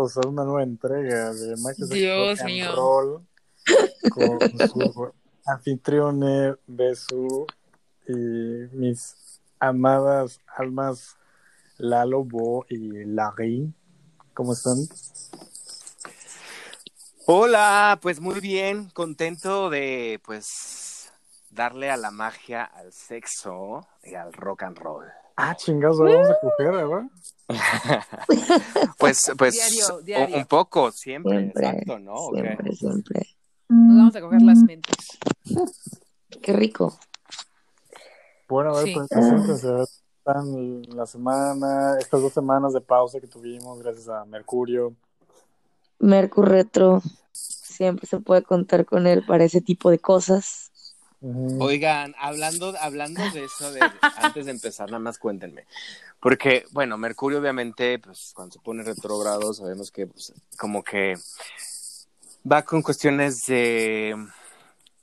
bienvenidos a una nueva entrega de Magic Dios Rock and mío. Roll con su anfitrione Besu y mis amadas almas Lalo, Bo y Larry. ¿Cómo están? Hola, pues muy bien, contento de pues darle a la magia, al sexo y al rock and roll. Ah, chingados, vamos a coger, ¿verdad? Pues, pues Diario, un- diario. Un, poco, siempre, Siempre, exacto, ¿no? Siempre, siempre. Nos vamos a coger las mentes. Qué rico. Bueno, a ver, Sí. pues preséntense, a ver, están la semana, estas dos semanas de pausa que tuvimos gracias a Mercurio. Mercur Retro, siempre se puede contar con él para ese tipo de cosas. Oigan, hablando, hablando de eso, de, antes de empezar, nada más cuéntenme. Porque, bueno, Mercurio obviamente, pues cuando se pone retrógrado, sabemos que pues, como que va con cuestiones de,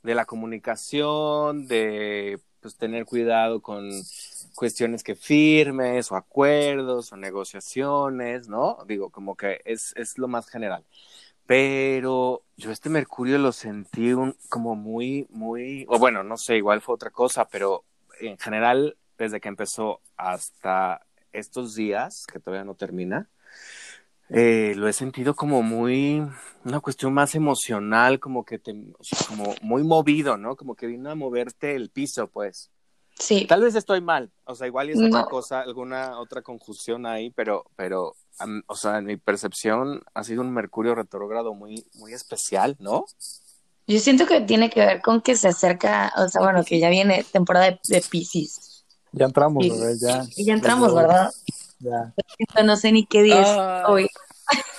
de la comunicación, de pues tener cuidado con cuestiones que firmes o acuerdos o negociaciones, ¿no? Digo, como que es, es lo más general. Pero yo este Mercurio lo sentí un, como muy, muy, o bueno, no sé, igual fue otra cosa, pero en general, desde que empezó hasta estos días, que todavía no termina, eh, lo he sentido como muy, una cuestión más emocional, como que te, como muy movido, ¿no? Como que vino a moverte el piso, pues. Sí, Tal vez estoy mal, o sea, igual es otra cosa, alguna otra conjunción ahí, pero, pero, o sea, en mi percepción ha sido un Mercurio retrógrado muy, muy especial, ¿no? yo siento que tiene que ver con que se acerca, o sea, bueno, que ya viene temporada de, de Pisces. Ya entramos, bebé, ya. y ya entramos, ¿verdad? Ya. No sé ni qué día es Ay. hoy.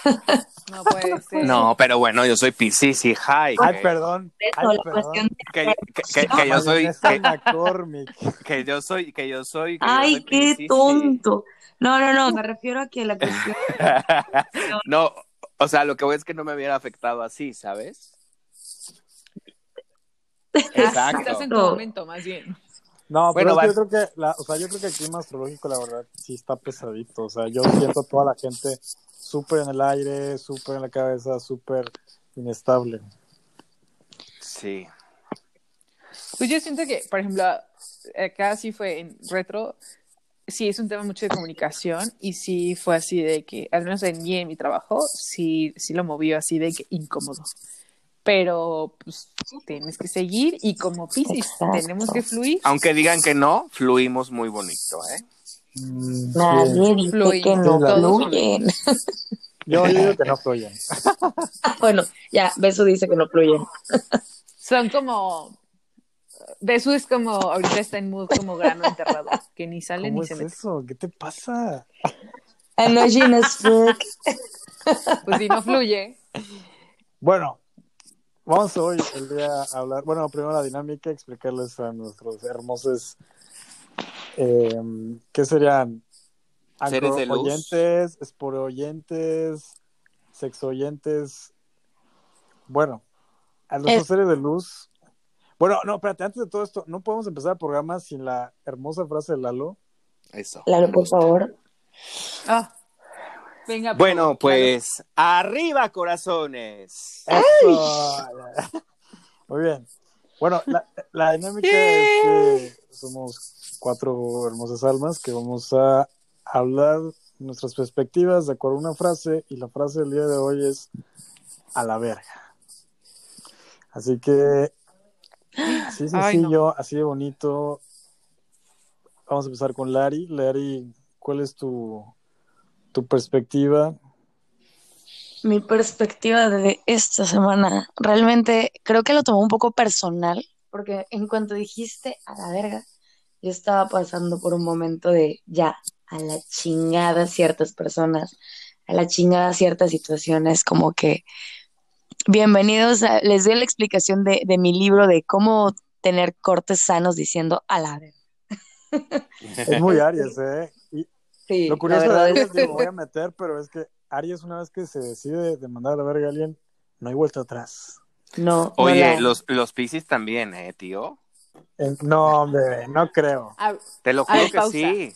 No puede ser. No, pero bueno, yo soy Piscis y High. Ay, perdón. Ay, perdón. que, que- que- que yo soy, que, yo soy, que yo soy, que yo Ay, soy qué Piscis, tonto. No, no, no, me refiero a que la cuestión... no, o sea, lo que voy es que no me hubiera afectado así, ¿sabes? Exacto. Estás en tu momento, más bien. No, pero Bueno, yo creo que, la, o sea, yo creo que el clima astrológico, la verdad, sí está pesadito. O sea, yo siento a toda la gente súper en el aire, súper en la cabeza, súper inestable. Sí. Pues yo siento que, por ejemplo, acá sí fue en retro, sí es un tema mucho de comunicación y sí fue así de que, al menos en mí, en mi trabajo, sí, sí lo movió así de que incómodo. Pero, pues, tienes que seguir y como Piscis, Exacto. tenemos que fluir. Aunque digan que no, fluimos muy bonito, ¿eh? Mm, sí. Nadie dice Fluye. que no fluyen. Yo digo que no fluyen. Bueno, ya, Beso dice que no fluyen. Son como... Besu es como, ahorita está en mood como grano enterrado, que ni sale ¿Cómo ni es se mete. eso? ¿Qué te pasa? Pues si no fluye, Bueno, vamos hoy el día a hablar, bueno, primero la dinámica, explicarles a nuestros hermosos, eh, ¿qué serían? Seres de luz. oyentes, esporo oyentes, sexo oyentes. Bueno, a nuestros Es- seres de luz. Bueno, no, espérate, antes de todo esto, no podemos empezar el programa sin la hermosa frase de Lalo. Eso. Lalo, por favor. ah, venga. Bueno, claro. pues, arriba, corazones. Eso. Muy bien. Bueno, la, la dinámica es que somos cuatro hermosas almas que vamos a hablar nuestras perspectivas de acuerdo a una frase y la frase del día de hoy es a la verga. Así que así Ay, sencillo, así de bonito. Vamos a empezar con Lari. Lari, ¿cuál es tu, tu perspectiva? Mi perspectiva de esta semana, realmente creo que lo tomé un poco personal, porque en cuanto dijiste a la verga, yo estaba pasando por un momento de ya, a la chingada ciertas personas, a la chingada ciertas situaciones, como que bienvenidos a, les doy la explicación de, de mi libro de cómo tener cortes sanos diciendo a la verga. Es muy Aries, ¿eh? Y Sí, Lo la curioso de verdad Aries, es digo, voy a meter, pero es que Aries una vez que se decide de mandar a la verga a alguien, no hay vuelta atrás. no, Oye, la- los, los Piscis también, ¿eh, tío? Eh, No, hombre, no creo. A- Te lo juro ver, que pausa. sí.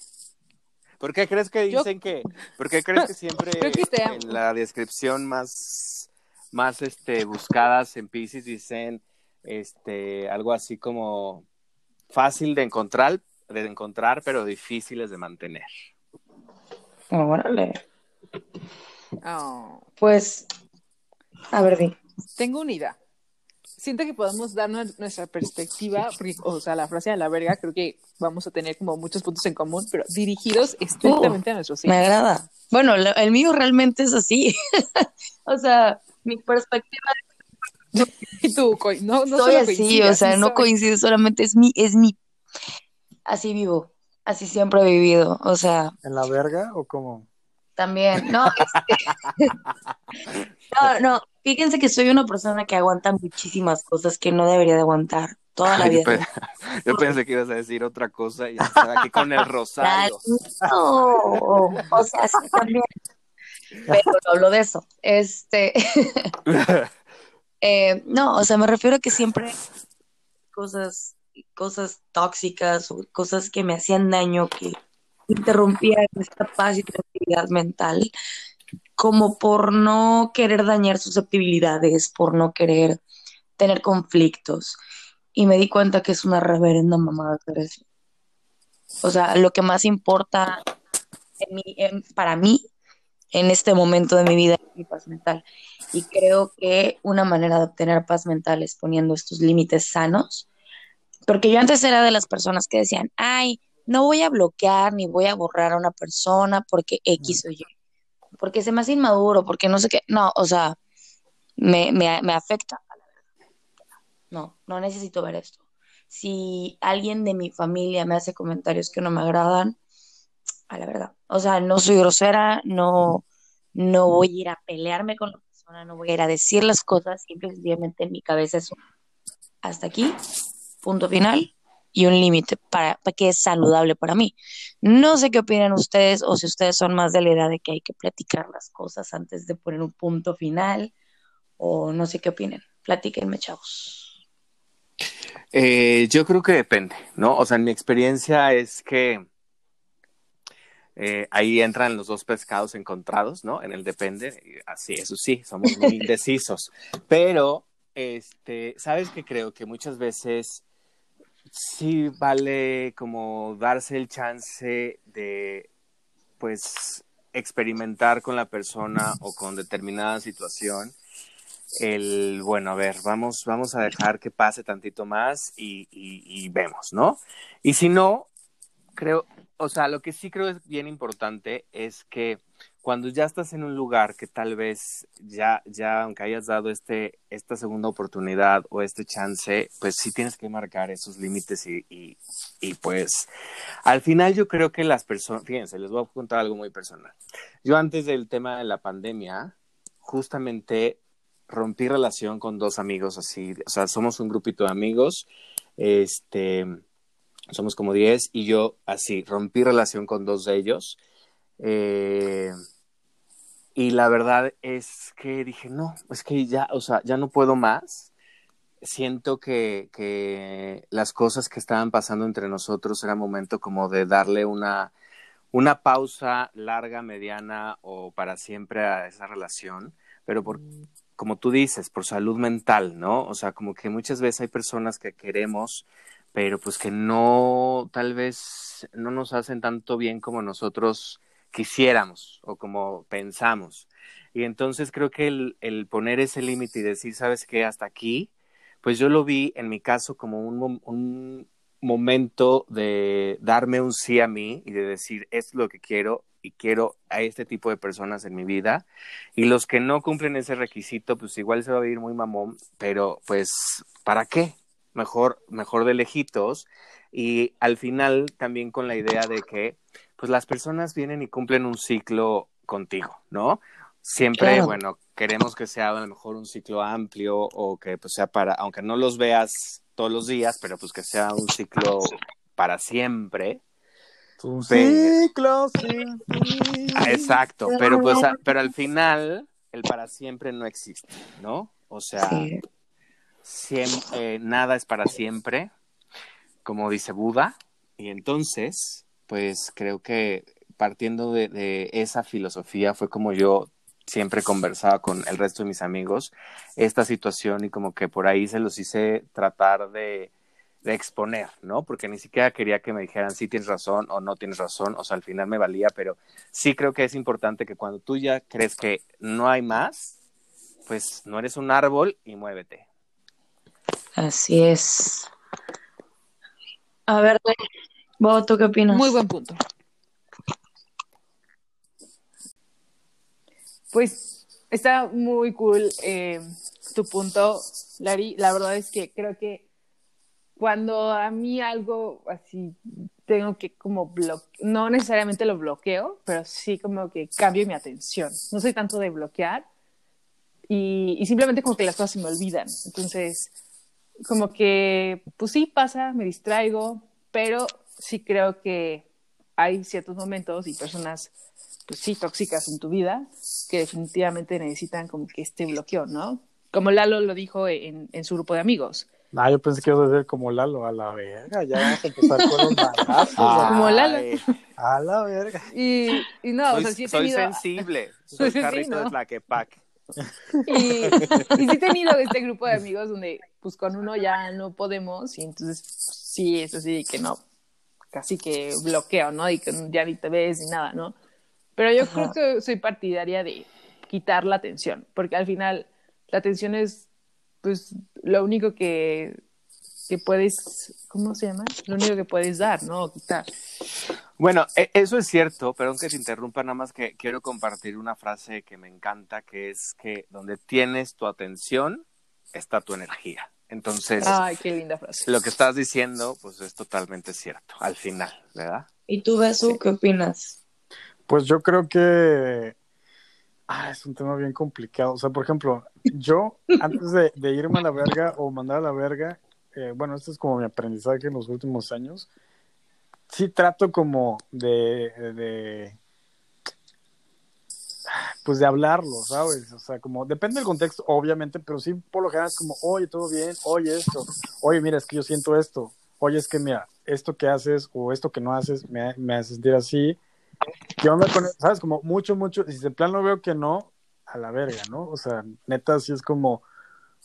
¿Por qué crees que Yo- dicen que, por qué crees que siempre que en la descripción más, más este, buscadas en Pisces dicen este, algo así como fácil de encontrar, de encontrar, pero difíciles de mantener? Órale. Oh. Pues, a ver, di. Tengo una idea. Siento que podemos darnos nuestra perspectiva, porque, o sea, la frase de la verga, creo que vamos a tener como muchos puntos en común, pero dirigidos estrictamente a nuestros Me hijos. agrada. Bueno, lo- el mío realmente es así. o sea, mi perspectiva Y tú, no, no soy así, coincide, o sea, no soy. coincide, solamente es mi, es mi, así vivo, así siempre he vivido, o sea, ¿En la verga o cómo? también, no, este, no, no, fíjense que soy una persona que aguanta muchísimas cosas que no debería de aguantar toda la Yo, vida. pe- yo pensé que ibas a decir otra cosa y estaba aquí con el rosario. No, o sea, sí también, pero no hablo de eso, este, Eh, no, o sea, me refiero a que siempre cosas, cosas tóxicas o cosas que me hacían daño, que interrumpían esta paz y tranquilidad mental, como por no querer dañar susceptibilidades, por no querer tener conflictos. Y me di cuenta que es una reverenda mamada hacer eso. O sea, lo que más importa para mí en este momento de mi vida es mi paz mental. Y creo que una manera de obtener paz mental es poniendo estos límites sanos. Porque yo antes era de las personas que decían, ay, no voy a bloquear ni voy a borrar a una persona porque X o Y. Porque se me hace inmaduro, porque no sé qué. No, o sea, me, me, me afecta. No, no necesito ver esto. Si alguien de mi familia me hace comentarios que no me agradan, a la verdad. O sea, no soy grosera, no, no voy a ir a pelearme con la persona, no voy a ir a decir las cosas, simple y sencillamente en mi cabeza es hasta aquí, punto final y un límite para, para que es saludable para mí. No sé qué opinan ustedes o si ustedes son más de la idea de que hay que platicar las cosas antes de poner un punto final o no sé qué opinen. Platíquenme, chavos. Eh, yo creo que depende, ¿no? O sea, en mi experiencia es que eh, ahí entran los dos pescados encontrados, ¿no? En el depende, así, eso sí, somos muy indecisos. Pero, este, ¿sabes qué creo? Que muchas veces sí vale como darse el chance de, pues, experimentar con la persona o con determinada situación el, bueno, a ver, vamos, vamos a dejar que pase tantito más y, y, y vemos, ¿no? Y si no, creo, o sea, lo que sí creo es bien importante es que cuando ya estás en un lugar que tal vez ya, ya, aunque hayas dado este, esta segunda oportunidad o este chance, pues sí tienes que marcar esos límites y, y, y pues al final yo creo que las personas, fíjense, les voy a contar algo muy personal. Yo antes del tema de la pandemia, justamente rompí relación con dos amigos así, o sea, somos un grupito de amigos, este, somos como 10 y yo así, rompí relación con dos de ellos. Eh, y la verdad es que dije, no, es que ya, o sea, ya no puedo más. Siento que, que las cosas que estaban pasando entre nosotros era momento como de darle una, una pausa larga, mediana o para siempre a esa relación, pero por, como tú dices, por salud mental, ¿no? O sea, como que muchas veces hay personas que queremos, pero pues que no, tal vez no nos hacen tanto bien como nosotros quisiéramos o como pensamos. Y entonces creo que el, poner ese límite y decir, ¿sabes qué? Hasta aquí, pues yo lo vi en mi caso como un, un momento de darme un sí a mí y de decir, es lo que quiero y quiero a este tipo de personas en mi vida. Y los que no cumplen ese requisito, pues igual se va a vivir muy mamón, pero pues, ¿para qué? Mejor, mejor de lejitos. Y al final también con la idea de que, pues las personas vienen y cumplen un ciclo contigo, ¿no? Siempre, Claro. bueno, queremos que sea a lo mejor un ciclo amplio o que pues sea para, aunque no los veas todos los días, pero pues que sea un ciclo para siempre. Pe- ciclo sin fin. Ah, Exacto, pero pues a- pero al final el para siempre no existe, ¿no? O sea, Sí. Eh, nada es para siempre, como dice Buda, y entonces, pues creo que partiendo de, esa filosofía fue como yo siempre conversaba con el resto de mis amigos esta situación y como que por ahí se los hice tratar de exponer, ¿no? Porque ni siquiera quería que me dijeran si tienes razón o no tienes razón, o sea, al final me valía, pero sí creo que es importante que cuando tú ya crees que no hay más, pues no eres un árbol y muévete. Así es. A ver, Bob, ¿tú qué opinas? Muy buen punto. Pues está muy cool eh, tu punto, Lari. La verdad es que creo que cuando a mí algo así tengo que como bloquear, no necesariamente lo bloqueo, pero sí como que cambio mi atención. No soy tanto de bloquear y simplemente como que las cosas se me olvidan. Entonces, como que, pues sí, pasa, me distraigo, pero sí creo que hay ciertos momentos y personas, pues sí, tóxicas en tu vida que definitivamente necesitan como que este bloqueo, ¿no? Como Lalo lo dijo en, en su grupo de amigos. Ah, yo pensé que ibas a ser como Lalo, a la verga, ya vamos a empezar con los manazos. Como Lalo. A la verga. Y, y no, soy, o sea, sí he soy tenido... sensible, soy Sí, sí, carrito ¿no? de Tlaquepaque. Y, y sí he tenido este grupo de amigos donde pues con uno ya no podemos y entonces sí, es así que no, casi que bloqueo, ¿no? Y que ya ni te ves ni nada, ¿no? Pero yo Ajá. creo que soy partidaria de quitar la atención, porque al final la atención es pues lo único que, que puedes, ¿cómo se llama? Lo único que puedes dar, ¿no? Quitar. Bueno, e- eso es cierto, perdón que te interrumpa, nada más que quiero compartir una frase que me encanta, que es que donde tienes tu atención está tu energía. Entonces, Ay, qué linda frase. lo que estás diciendo, pues es totalmente cierto, al final, ¿verdad? ¿Y tú, Besu, qué opinas? Pues yo creo que ah, es un tema bien complicado. O sea, por ejemplo, yo antes de, de irme a la verga o mandar a la verga, eh, bueno, esto es como mi aprendizaje en los últimos años. Sí trato como de, de pues de hablarlo, ¿sabes? O sea, como depende del contexto, obviamente, pero sí por lo general es como, oye, todo bien, oye esto, oye, mira, es que yo siento esto, oye, es que mira, esto que haces o esto que no haces me, me hace sentir así. ¿Qué onda con? ¿Sabes? Como mucho, mucho, si de plan lo veo que no, a la verga, ¿no? O sea, neta, sí es como,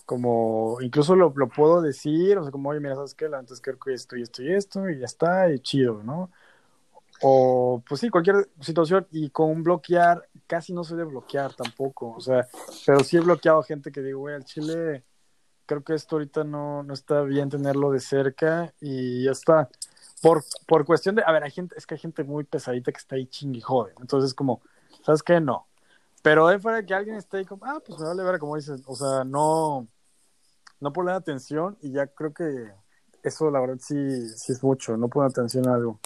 como, incluso lo, lo puedo decir, o sea, como, oye, mira, ¿sabes qué? La neta es que creo que esto y esto y esto, y ya está, y chido, ¿no? O, pues sí, cualquier situación, y con bloquear, casi no soy de bloquear tampoco, o sea, pero sí he bloqueado gente que digo, güey, al chile, creo que esto ahorita no, no está bien tenerlo de cerca, y ya está. Por, por cuestión de, a ver, hay gente, es que hay gente muy pesadita que está ahí chingue y jode, entonces como, ¿sabes qué? No. Pero de fuera que alguien esté ahí como, ah, pues me vale ver, como dices, o sea, no, no poner atención, y ya creo que eso la verdad sí, sí es mucho, no poner atención a algo.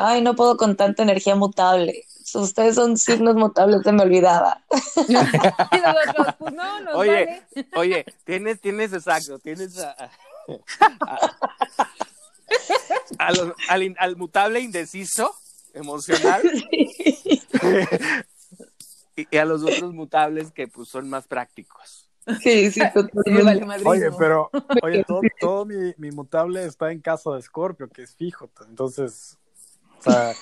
Ay, no puedo con tanta energía mutable. Ustedes son signos mutables, se me olvidaba. Y nosotros, pues no, nos Oye, vale. oye, tienes, tienes exacto, tienes a, a- a- a los- al, mutable indeciso emocional y, y a los otros mutables que pues son más prácticos. Sí, sí, Me totalmente. vale. Oye, pero, oye, todo, todo mi, mi mutable está en casa de Scorpio, que es fijo, entonces, o sea,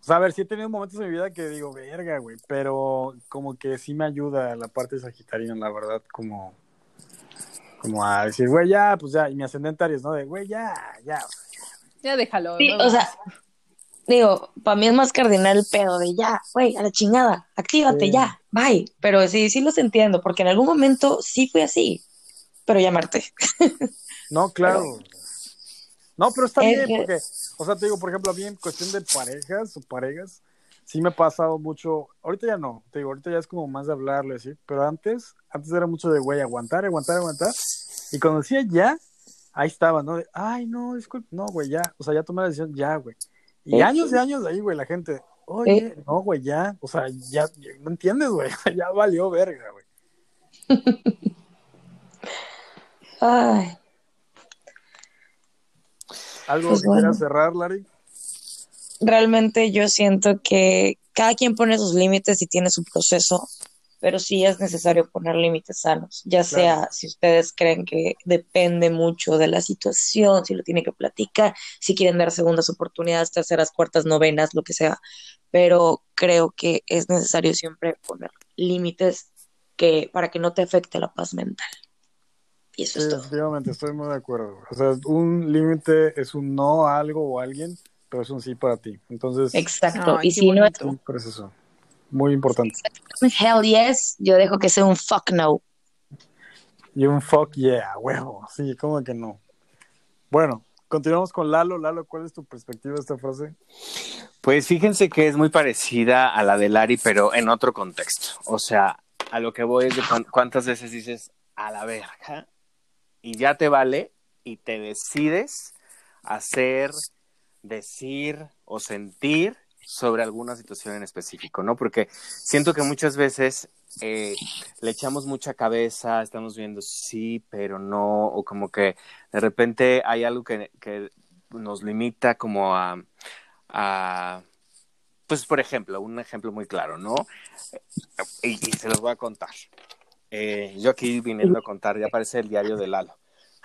o sea, a ver, sí he tenido momentos en mi vida que digo, verga, güey, pero como que sí me ayuda la parte sagitarina, la verdad, como, como a decir, güey, ya, pues ya, y mi ascendente Aries, ¿no? De, güey, ya, ya, Ya déjalo. Sí, no o sea, digo, para mí es más cardinal el pedo de ya, güey, a la chingada, actívate Sí. ya, bye. Pero sí, sí los entiendo, porque en algún momento sí fui así, pero llamarte. No, claro. No, pero está Es bien, que- porque, o sea, te digo, por ejemplo, a mí en cuestión de parejas o parejas, sí me ha pasado mucho, ahorita ya no, te digo, ahorita ya es como más de hablarle así, pero antes, antes era mucho de, güey, aguantar, aguantar, aguantar, y cuando decía ya, ahí estaba, ¿no? De, ay, no, disculpe, no, güey, ya, o sea, ya tomé la decisión, ya, güey. Y Sí. años y años de ahí, güey, la gente, oye, no, güey, ya, o sea, ya, ya- no entiendes, güey, ya valió verga, güey. Ay, ¿Algo Pues que bueno. quieras cerrar, Larry? realmente yo siento que cada quien pone sus límites y tiene su proceso. pero sí es necesario poner límites sanos, ya sea si ustedes creen que depende mucho de la situación, si lo tiene que platicar, si quieren dar segundas oportunidades, terceras, cuartas, novenas, lo que sea, pero creo que es necesario siempre poner límites que para que no te afecte la paz mental. Y eso es todo. Definitivamente, estoy muy de acuerdo. O sea, un límite es un no a algo o a alguien, pero es un sí para ti. Entonces, Exacto. Ay, y si no es bonito. sí, por eso eso. Muy importante. un hell yes, yo dejo que sea un fuck no. Y un fuck yeah, huevo. Sí, ¿cómo que no? Bueno, continuamos con Lalo. Lalo, ¿cuál es tu perspectiva de esta frase? Pues fíjense que es muy parecida a la de Lari, pero en otro contexto. O sea, a lo que voy es de cuán- cuántas veces dices a la verga y ya te vale y te decides hacer, decir o sentir sobre alguna situación en específico, ¿no? Porque siento que muchas veces eh, le echamos mucha cabeza, estamos viendo sí, pero no, o como que de repente hay algo que, nos limita como a, pues por ejemplo, un ejemplo muy claro, ¿no? Y se los voy a contar. Eh, yo aquí viniendo a contar, ya parece el diario de Lalo.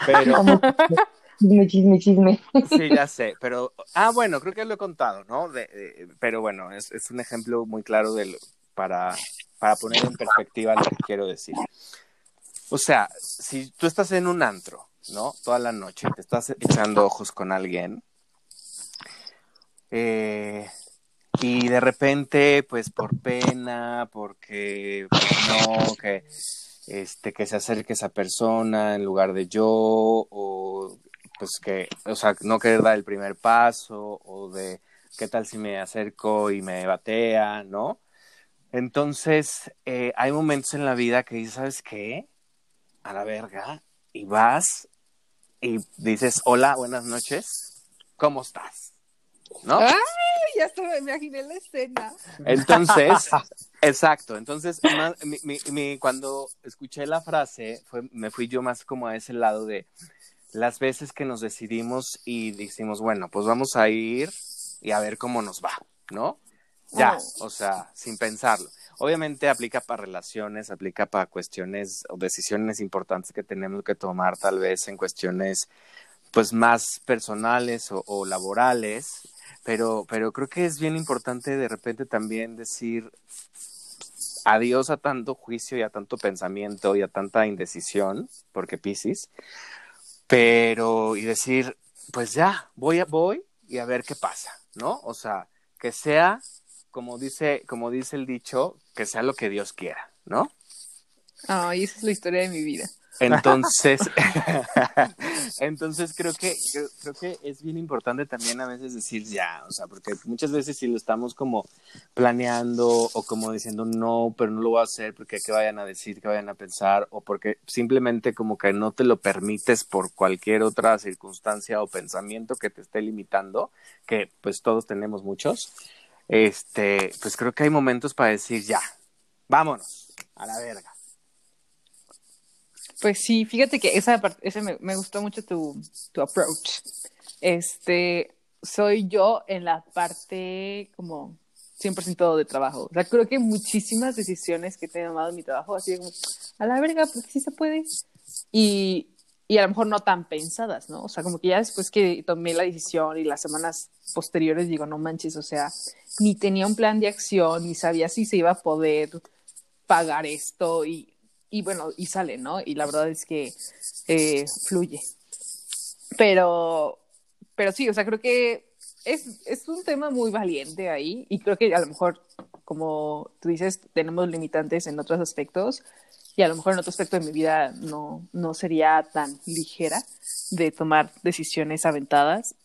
Pero, chisme, chisme, chisme. sí, ya sé, pero, ah, bueno, creo que lo he contado, ¿no? De- de- pero bueno, es, es un ejemplo muy claro de lo- para, para poner en perspectiva lo que quiero decir. O sea, si tú estás en un antro, ¿no? Toda la noche, te estás echando ojos con alguien, eh, y de repente, pues por pena, porque pues, no, que, este, que se acerque esa persona en lugar de yo, o pues que, o sea, no querer dar el primer paso, o de qué tal si me acerco y me batea, ¿no? Entonces, eh, hay momentos en la vida que dices, ¿sabes qué? A la verga, y vas y dices, hola, buenas noches, ¿cómo estás? ¿No? ¡Ay! Ya me imaginé la escena. Entonces, exacto. Entonces, ma- mi- mi- mi- cuando escuché la frase, fue, me fui yo más como a ese lado de las veces que nos decidimos y decimos, bueno, pues vamos a ir y a ver cómo nos va, ¿no? Ya, Oh. o sea, sin pensarlo. Obviamente aplica para relaciones, aplica para cuestiones o decisiones importantes que tenemos que tomar, tal vez en cuestiones pues más personales o, o laborales, pero, pero creo que es bien importante de repente también decir adiós a tanto juicio y a tanto pensamiento y a tanta indecisión, porque Piscis, pero y decir, pues ya, voy a, voy y a ver qué pasa, ¿no? O sea, que sea, como dice, como dice el dicho, que sea lo que Dios quiera, ¿no? Ay, esa es la historia de mi vida. Entonces, entonces creo que creo, creo que es bien importante también a veces decir ya, o sea, porque muchas veces si lo estamos como planeando o como diciendo no, pero no lo voy a hacer porque qué vayan a decir, qué vayan a pensar o porque simplemente como que no te lo permites por cualquier otra circunstancia o pensamiento que te esté limitando, que pues todos tenemos muchos. Este, pues creo que hay momentos para decir ya, vámonos a la verga. Pues sí, fíjate que esa parte, ese me, gustó mucho tu, tu approach. Este, soy yo en la parte como 100% de trabajo. O sea, creo que muchísimas decisiones que he tomado en mi trabajo, así como, a la verga, porque sí se puede. Y, y a lo mejor no tan pensadas, ¿no? O sea, como que ya después que tomé la decisión y las semanas posteriores digo, no manches, o sea, ni tenía un plan de acción, ni sabía si se iba a poder pagar esto y, y bueno, y sale, ¿no? Y la verdad es que eh, fluye. Pero, pero sí, o sea, creo que es, es un tema muy valiente ahí y creo que a lo mejor, como tú dices, tenemos limitantes en otros aspectos y a lo mejor en otro aspecto de mi vida no, no sería tan ligera de tomar decisiones aventadas,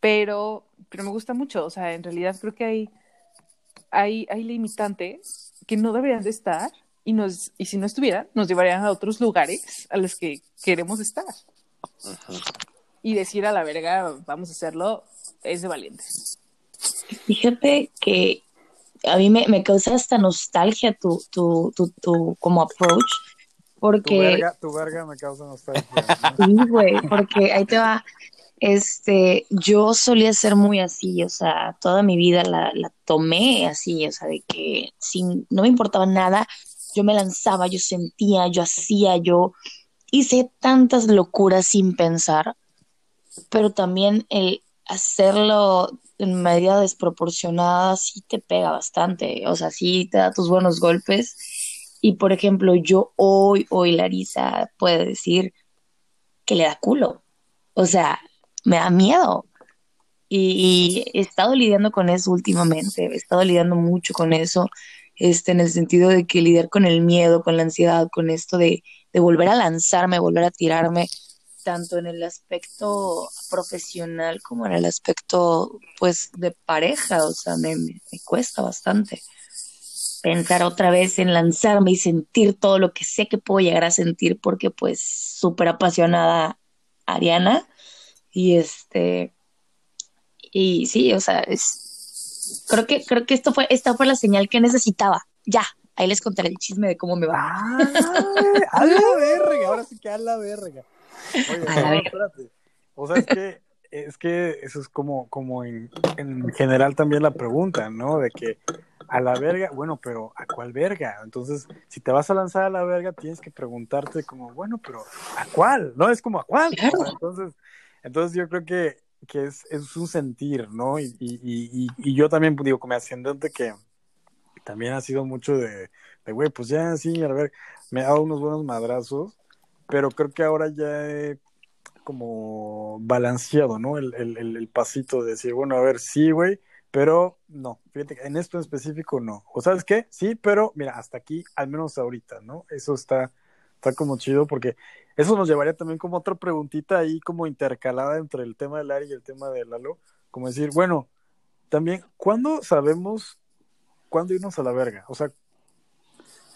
pero, pero me gusta mucho, o sea, en realidad creo que hay, hay, hay limitantes que no deberían de estar y, nos, y si no estuvieran, nos llevarían a otros lugares a los que queremos estar. Y decir a la verga, vamos a hacerlo, es de valientes. Fíjate que a mí me, me causa hasta nostalgia tu, tu, tu, tu como approach, Tu porque, verga, tu verga me causa nostalgia. ¿no? sí, güey, porque ahí te va, este, yo solía ser muy así, o sea, toda mi vida la, la tomé así, o sea, de que sin, no me importaba nada, yo me lanzaba, yo sentía, yo hacía, yo hice tantas locuras sin pensar, pero también el hacerlo en medida desproporcionada sí te pega bastante, o sea, sí te da tus buenos golpes. Y por ejemplo, yo hoy, hoy Larisa puede decir que le da culo. O sea, me da miedo. Y, he estado lidiando con eso últimamente, he estado lidiando mucho con eso, este, en el sentido de que lidiar con el miedo, con la ansiedad, con esto de, de volver a lanzarme, volver a tirarme, tanto en el aspecto profesional como en el aspecto, pues, de pareja, o sea, me, me, cuesta bastante pensar otra vez en lanzarme y sentir todo lo que sé que puedo llegar a sentir porque, pues, súper apasionada Ariana y este, y sí, o sea, es, creo que, creo que esto fue, esta fue la señal que necesitaba. Ya, ahí les contaré el chisme de cómo me va. Ah, a la verga, ahora sí que a la verga. Oye, A la verga. espérate. O sea, es que, es que eso es como, como en, en general también la pregunta, ¿no? De que a la verga, bueno, pero ¿a cuál verga? Entonces, si te vas a lanzar a la verga, tienes que preguntarte como, bueno, pero ¿a cuál? No, es como ¿a cuál? Claro. Entonces, entonces yo creo que, que es, es un sentir, ¿no? Y, y, y, y yo también digo, como ascendente que también ha sido mucho de, de güey, pues ya sí, a ver, me ha dado unos buenos madrazos, pero creo que ahora ya he como balanceado, ¿no? El, el, el, el pasito de decir, bueno, a ver, sí, güey, pero no, fíjate, en esto en específico no. O sabes qué, sí, pero mira, hasta aquí, al menos ahorita, ¿no? Eso está, está como chido porque eso nos llevaría también como otra preguntita ahí como intercalada entre el tema del Ari y el tema de Lalo, como decir, bueno, también, ¿cuándo sabemos cuándo irnos a la verga? O sea,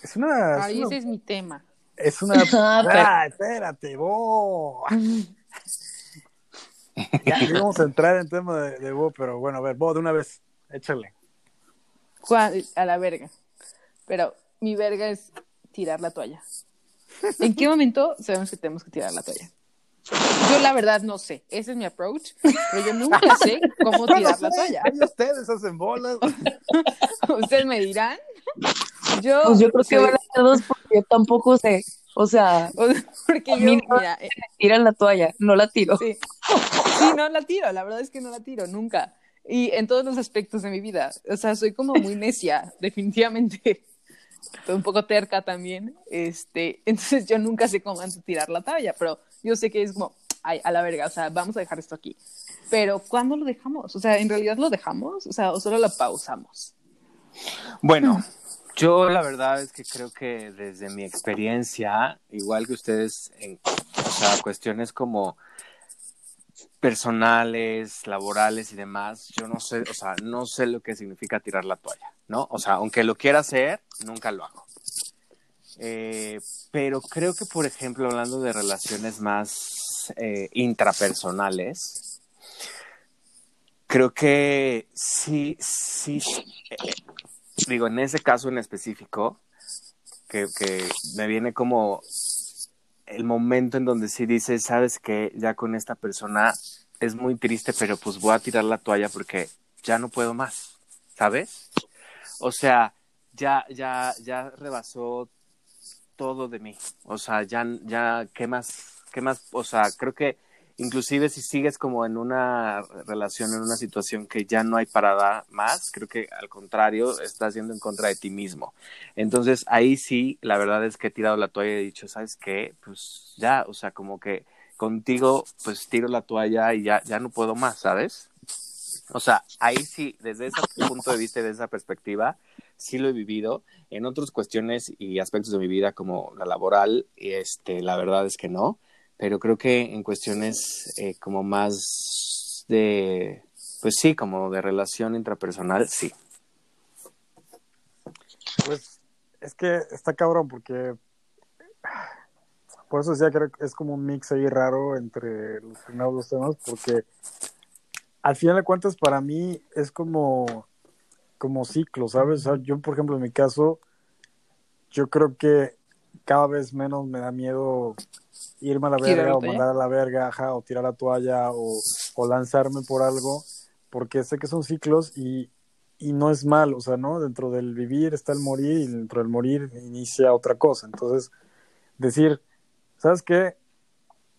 es una... Ay, es una, ese es mi tema. es una Ah, ah, espérate, vos. Ya íbamos a entrar en tema de, de vos, pero bueno, a ver, vos de una vez, échale. A la verga. Pero mi verga es tirar la toalla. ¿En qué momento sabemos que tenemos que tirar la toalla? Yo la verdad no sé. Ese es mi approach. Pero yo nunca sé cómo tirar la toalla. Ustedes hacen bolas. Ustedes me dirán. Yo, Pues yo creo que van a ser dos porque yo tampoco sé. O sea, porque yo, mí no- mira, eh, tiran la toalla, no la tiro. sí. Sí, no la tiro, la verdad es que no la tiro, nunca. Y en todos los aspectos de mi vida. O sea, soy como muy necia, definitivamente. Un poco terca también. Este, entonces yo nunca sé cómo antes tirar la toalla, pero yo sé que es como, ay, a la verga, o sea, vamos a dejar esto aquí. Pero ¿cuándo lo dejamos? O sea, ¿en realidad lo dejamos? O sea, ¿o solo lo pausamos? Bueno, yo la verdad es que creo que desde mi experiencia, igual que ustedes, en o sea, cuestiones como personales, laborales y demás, yo no sé, o sea, no sé lo que significa tirar la toalla, ¿no? O sea, aunque lo quiera hacer, nunca lo hago. Eh, pero creo que, por ejemplo, hablando de relaciones más eh, intrapersonales, creo que sí, sí, digo, en ese caso en específico, que me viene como el momento en donde sí dices, sabes que ya con esta persona es muy triste, pero pues voy a tirar la toalla porque ya no puedo más, ¿sabes? O sea, ya, ya, ya rebasó todo de mí. O sea, ya, ya, ¿qué más? ¿Qué más? O sea, creo que inclusive si sigues como en una relación, en una situación que ya no hay parada más, creo que al contrario, estás yendo en contra de ti mismo. Entonces ahí sí, la verdad es que he tirado la toalla y he dicho, ¿sabes qué? Pues ya, o sea, como que contigo, pues tiro la toalla y ya, ya no puedo más, ¿sabes? O sea, ahí sí, desde ese punto de vista y desde esa perspectiva, sí lo he vivido. En otras cuestiones y aspectos de mi vida, como la laboral, este, la verdad es que no pero creo que en cuestiones eh, como más de, pues sí, como de relación intrapersonal, sí. Pues es que está cabrón porque por eso decía que es como un mix ahí raro entre los primeros dos temas porque al final de cuentas para mí es como como ciclo, ¿sabes? Yo por ejemplo en mi caso yo creo que cada vez menos me da miedo irme a la ¿Tirar verga la o mandar a la verga, ajá, o tirar la toalla o, o lanzarme por algo, porque sé que son ciclos y, y no es malo, o sea, ¿no? Dentro del vivir está el morir y dentro del morir inicia otra cosa. Entonces, decir, ¿sabes qué?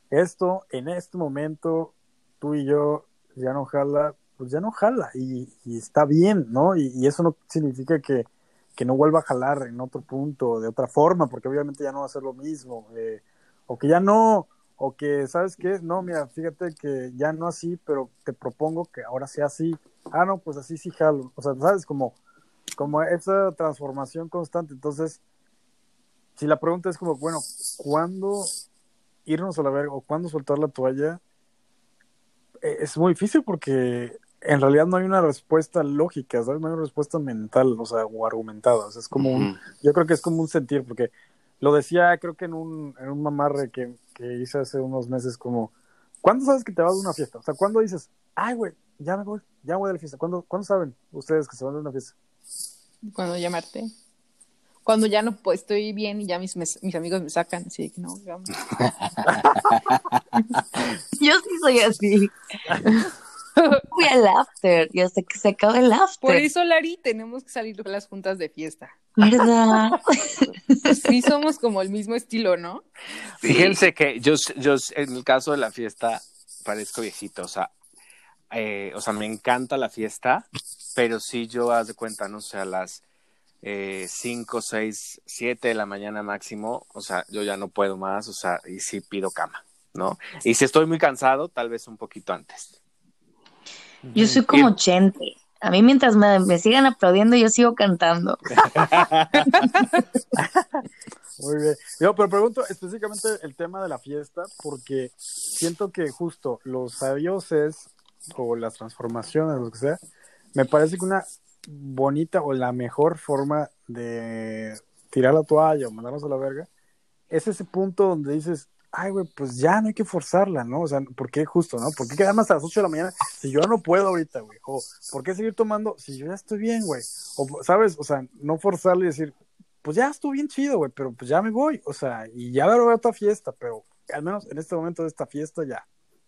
Esto en este momento, tú y yo ya no jala, pues ya no jala y, y está bien, ¿no? Y, y, eso no significa que, que, no vuelva a jalar en otro punto, de otra forma, porque obviamente ya no va a ser lo mismo, eh, o que ya no, o que, ¿sabes qué? No, mira, fíjate que ya no así, pero te propongo que ahora sea así. Ah, no, pues así sí jalo. O sea, ¿sabes? Como, como esa transformación constante. Entonces, si la pregunta es como, bueno, ¿cuándo irnos a la verga o cuándo soltar la toalla? Es muy difícil porque en realidad no hay una respuesta lógica, ¿sabes? No hay una respuesta mental, o sea, o argumentada. O sea, es como un, yo creo que es como un sentir, porque lo decía, creo que en un, en un mamarre que, que hice hace unos meses, como, ¿cuándo sabes que te vas de una fiesta? O sea, ¿cuándo dices, ay, güey, ya me voy, ya voy de la fiesta? ¿Cuándo, ¿Cuándo saben ustedes que se van de una fiesta? Cuando llamarte. Cuando ya no pues, estoy bien y ya mis, mis amigos me sacan, así que no, vamos. Yo sí soy así. Fui al after y hasta que se acabe el after. Por eso, Lari, tenemos que salir de las juntas de fiesta. ¿Verdad? Sí, somos como el mismo estilo, ¿no? Fíjense que yo, yo, en el caso de la fiesta, parezco viejito, o sea, eh, o sea, me encanta la fiesta, pero sí yo, haz de cuenta, no sé, a las 5, 6, 7 de la mañana máximo, o sea, yo ya no puedo más, o sea, y sí pido cama, ¿no? Y si estoy muy cansado, tal vez un poquito antes. Yo soy como Chente. A mí mientras me, me, sigan aplaudiendo, yo sigo cantando. Muy bien. Yo, pero pregunto específicamente el tema de la fiesta, porque siento que justo los adioses o las transformaciones, lo que sea, me parece que una bonita o la mejor forma de tirar la toalla o mandarnos a la verga es ese punto donde dices, ay, güey, pues ya no hay que forzarla, ¿no? O sea, ¿por qué justo, no? ¿Por qué quedarme hasta las 8 de la mañana si yo no puedo ahorita, güey? O ¿por qué seguir tomando si yo ya estoy bien, güey? O, ¿sabes? O sea, no forzarle y decir, pues ya estuvo bien chido, güey, pero pues ya me voy, o sea, y ya voy a otra fiesta, pero al menos en este momento de esta fiesta ya,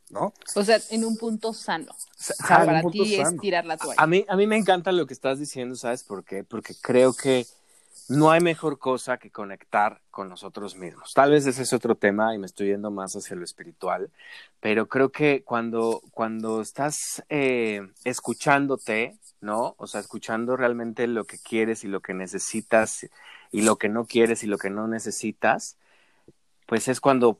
¿no? O sea, en un punto sano. O sea, ah, para ti sano. es tirar la toalla. A mí, a mí me encanta lo que estás diciendo, ¿sabes por qué? Porque creo que no hay mejor cosa que conectar con nosotros mismos. Tal vez ese es otro tema y me estoy yendo más hacia lo espiritual, pero creo que cuando, cuando estás eh, escuchándote, ¿no? O sea, escuchando realmente lo que quieres y lo que necesitas y lo que no quieres y lo que no necesitas, pues es cuando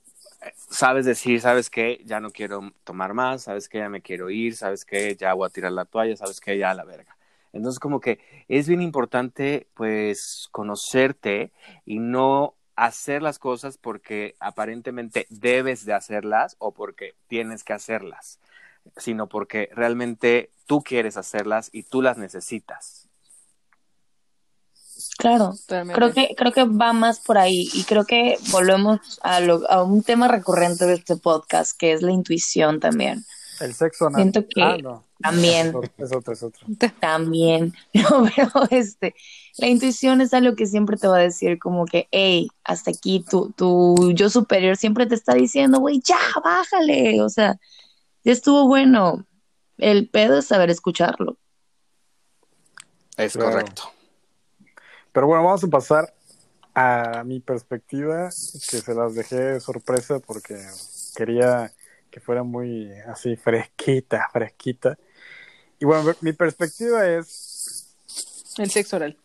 sabes decir, sabes que ya no quiero tomar más, sabes que ya me quiero ir, sabes que ya voy a tirar la toalla, sabes que ya a la verga. Entonces, como que es bien importante, pues, conocerte y no hacer las cosas porque aparentemente debes de hacerlas o porque tienes que hacerlas, sino porque realmente tú quieres hacerlas y tú las necesitas. Claro, creo que, creo que va más por ahí y creo que volvemos a, lo, a un tema recurrente de este podcast, que es la intuición también. El sexo anal. Siento que ah, no. también. Es otro, es otro. También. No, pero este, la intuición es algo que siempre te va a decir como que, hey, hasta aquí tu, tu yo superior siempre te está diciendo, güey, ya, bájale. O sea, ya estuvo bueno. El pedo es saber escucharlo. Es claro. correcto. Pero bueno, vamos a pasar a mi perspectiva, que se las dejé de sorpresa porque quería que fuera muy así fresquita, fresquita. Y bueno, mi perspectiva es... El sexo oral.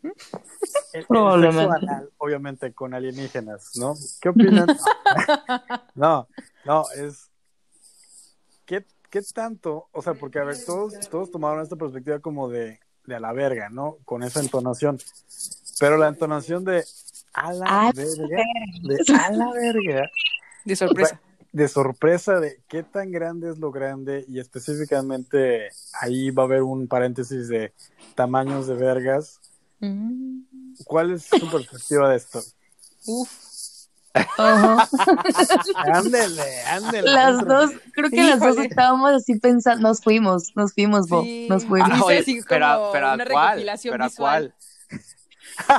El, Probablemente. El sexo anal, obviamente, con alienígenas, ¿no? ¿Qué opinan? no, no, es... ¿Qué, ¿Qué tanto? O sea, porque a ver, todos, todos tomaron esta perspectiva como de, de a la verga, ¿no? Con esa entonación. Pero la entonación de a la, verga, de a la verga. De sorpresa. O sea, de sorpresa de qué tan grande es lo grande y específicamente ahí va a haber un paréntesis de tamaños de vergas. Mm. ¿Cuál es tu perspectiva de esto? Uf. ándele, ándele. Las dos, creo que las dos estábamos así pensando, nos fuimos, nos fuimos, Bo, sí. nos fuimos. Ah, oye, sí, pero, pero ¿a cuál? ¿Pero a cuál?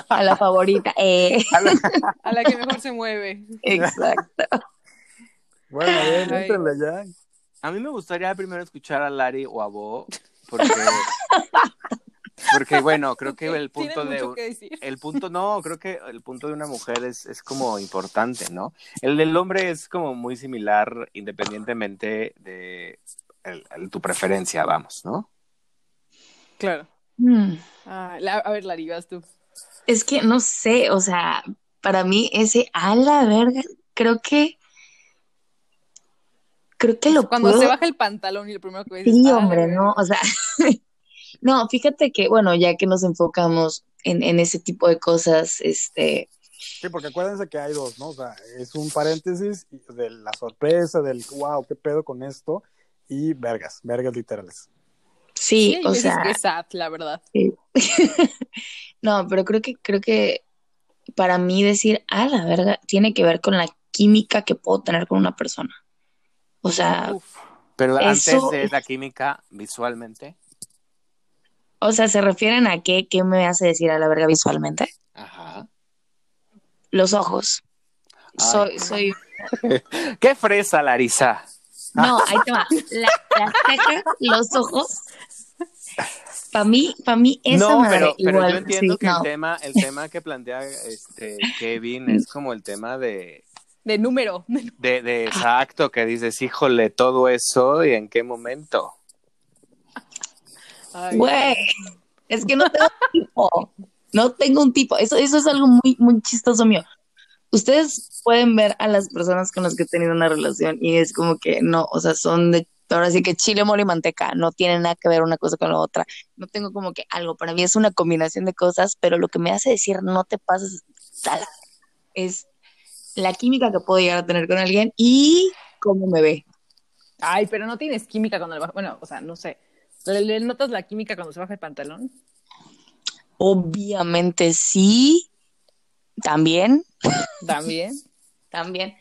A la favorita. Eh. A, la... a, la... que mejor se mueve. Exacto. Bueno, bien, éntrenle ya. A mí me gustaría primero escuchar a Lari o a Bo, porque, Porque bueno, creo que el punto de que decir. el punto no, creo que el punto de una mujer es, es como importante, ¿no? El del hombre es como muy similar independientemente de el- el- tu preferencia, vamos, ¿no? Claro. Mm. Ah, la- a ver, Lari, vas tú. Es que no sé, o sea, para mí ese a la verga, creo que creo que lo Cuando puedo se baja el pantalón y lo primero que ves es, Sí, "Ah, hombre, verga". no, o sea, no, fíjate que, bueno, ya que nos enfocamos en, en ese tipo de cosas, este, Sí, porque acuérdense que hay dos, ¿no? O sea, es un paréntesis de la sorpresa, del wow, qué pedo con esto, y vergas, vergas literales. sí, o sea, que es sad, la verdad. sí. no, pero creo que, creo que para mí decir a la verga tiene que ver con la química que puedo tener con una persona. O sea, Uf. Pero antes Eso- de la química visualmente, o sea, ¿se refieren a qué, qué me hace decir a la verga visualmente? ajá. Los ojos. Ay. Soy, soy, ¡Qué fresa, Larisa! no, ahí te va. La, las cejas, los ojos. Para mí, para mí, esa no, madre pero, pero igual, yo entiendo sí, que no. el tema, el tema que plantea este Kevin es como el tema de, De número. de, de exacto, que dices, híjole, todo eso y en qué momento. Ay, Güey, es que no tengo un tipo. No tengo un tipo. Eso, eso es algo muy, muy chistoso mío. Ustedes pueden ver a las personas con las que he tenido una relación y es como que no, o sea, son de, ahora sí que chile, mole y manteca, no tienen nada que ver una cosa con la otra. No tengo como que algo, para mí es una combinación de cosas, pero lo que me hace decir no te pases es la química que puedo llegar a tener con alguien y cómo me ve. Ay, pero no tienes química cuando le baja. Bueno, o sea, no sé. ¿Le, le notas la química cuando se baja el pantalón? Obviamente sí, también, También. también.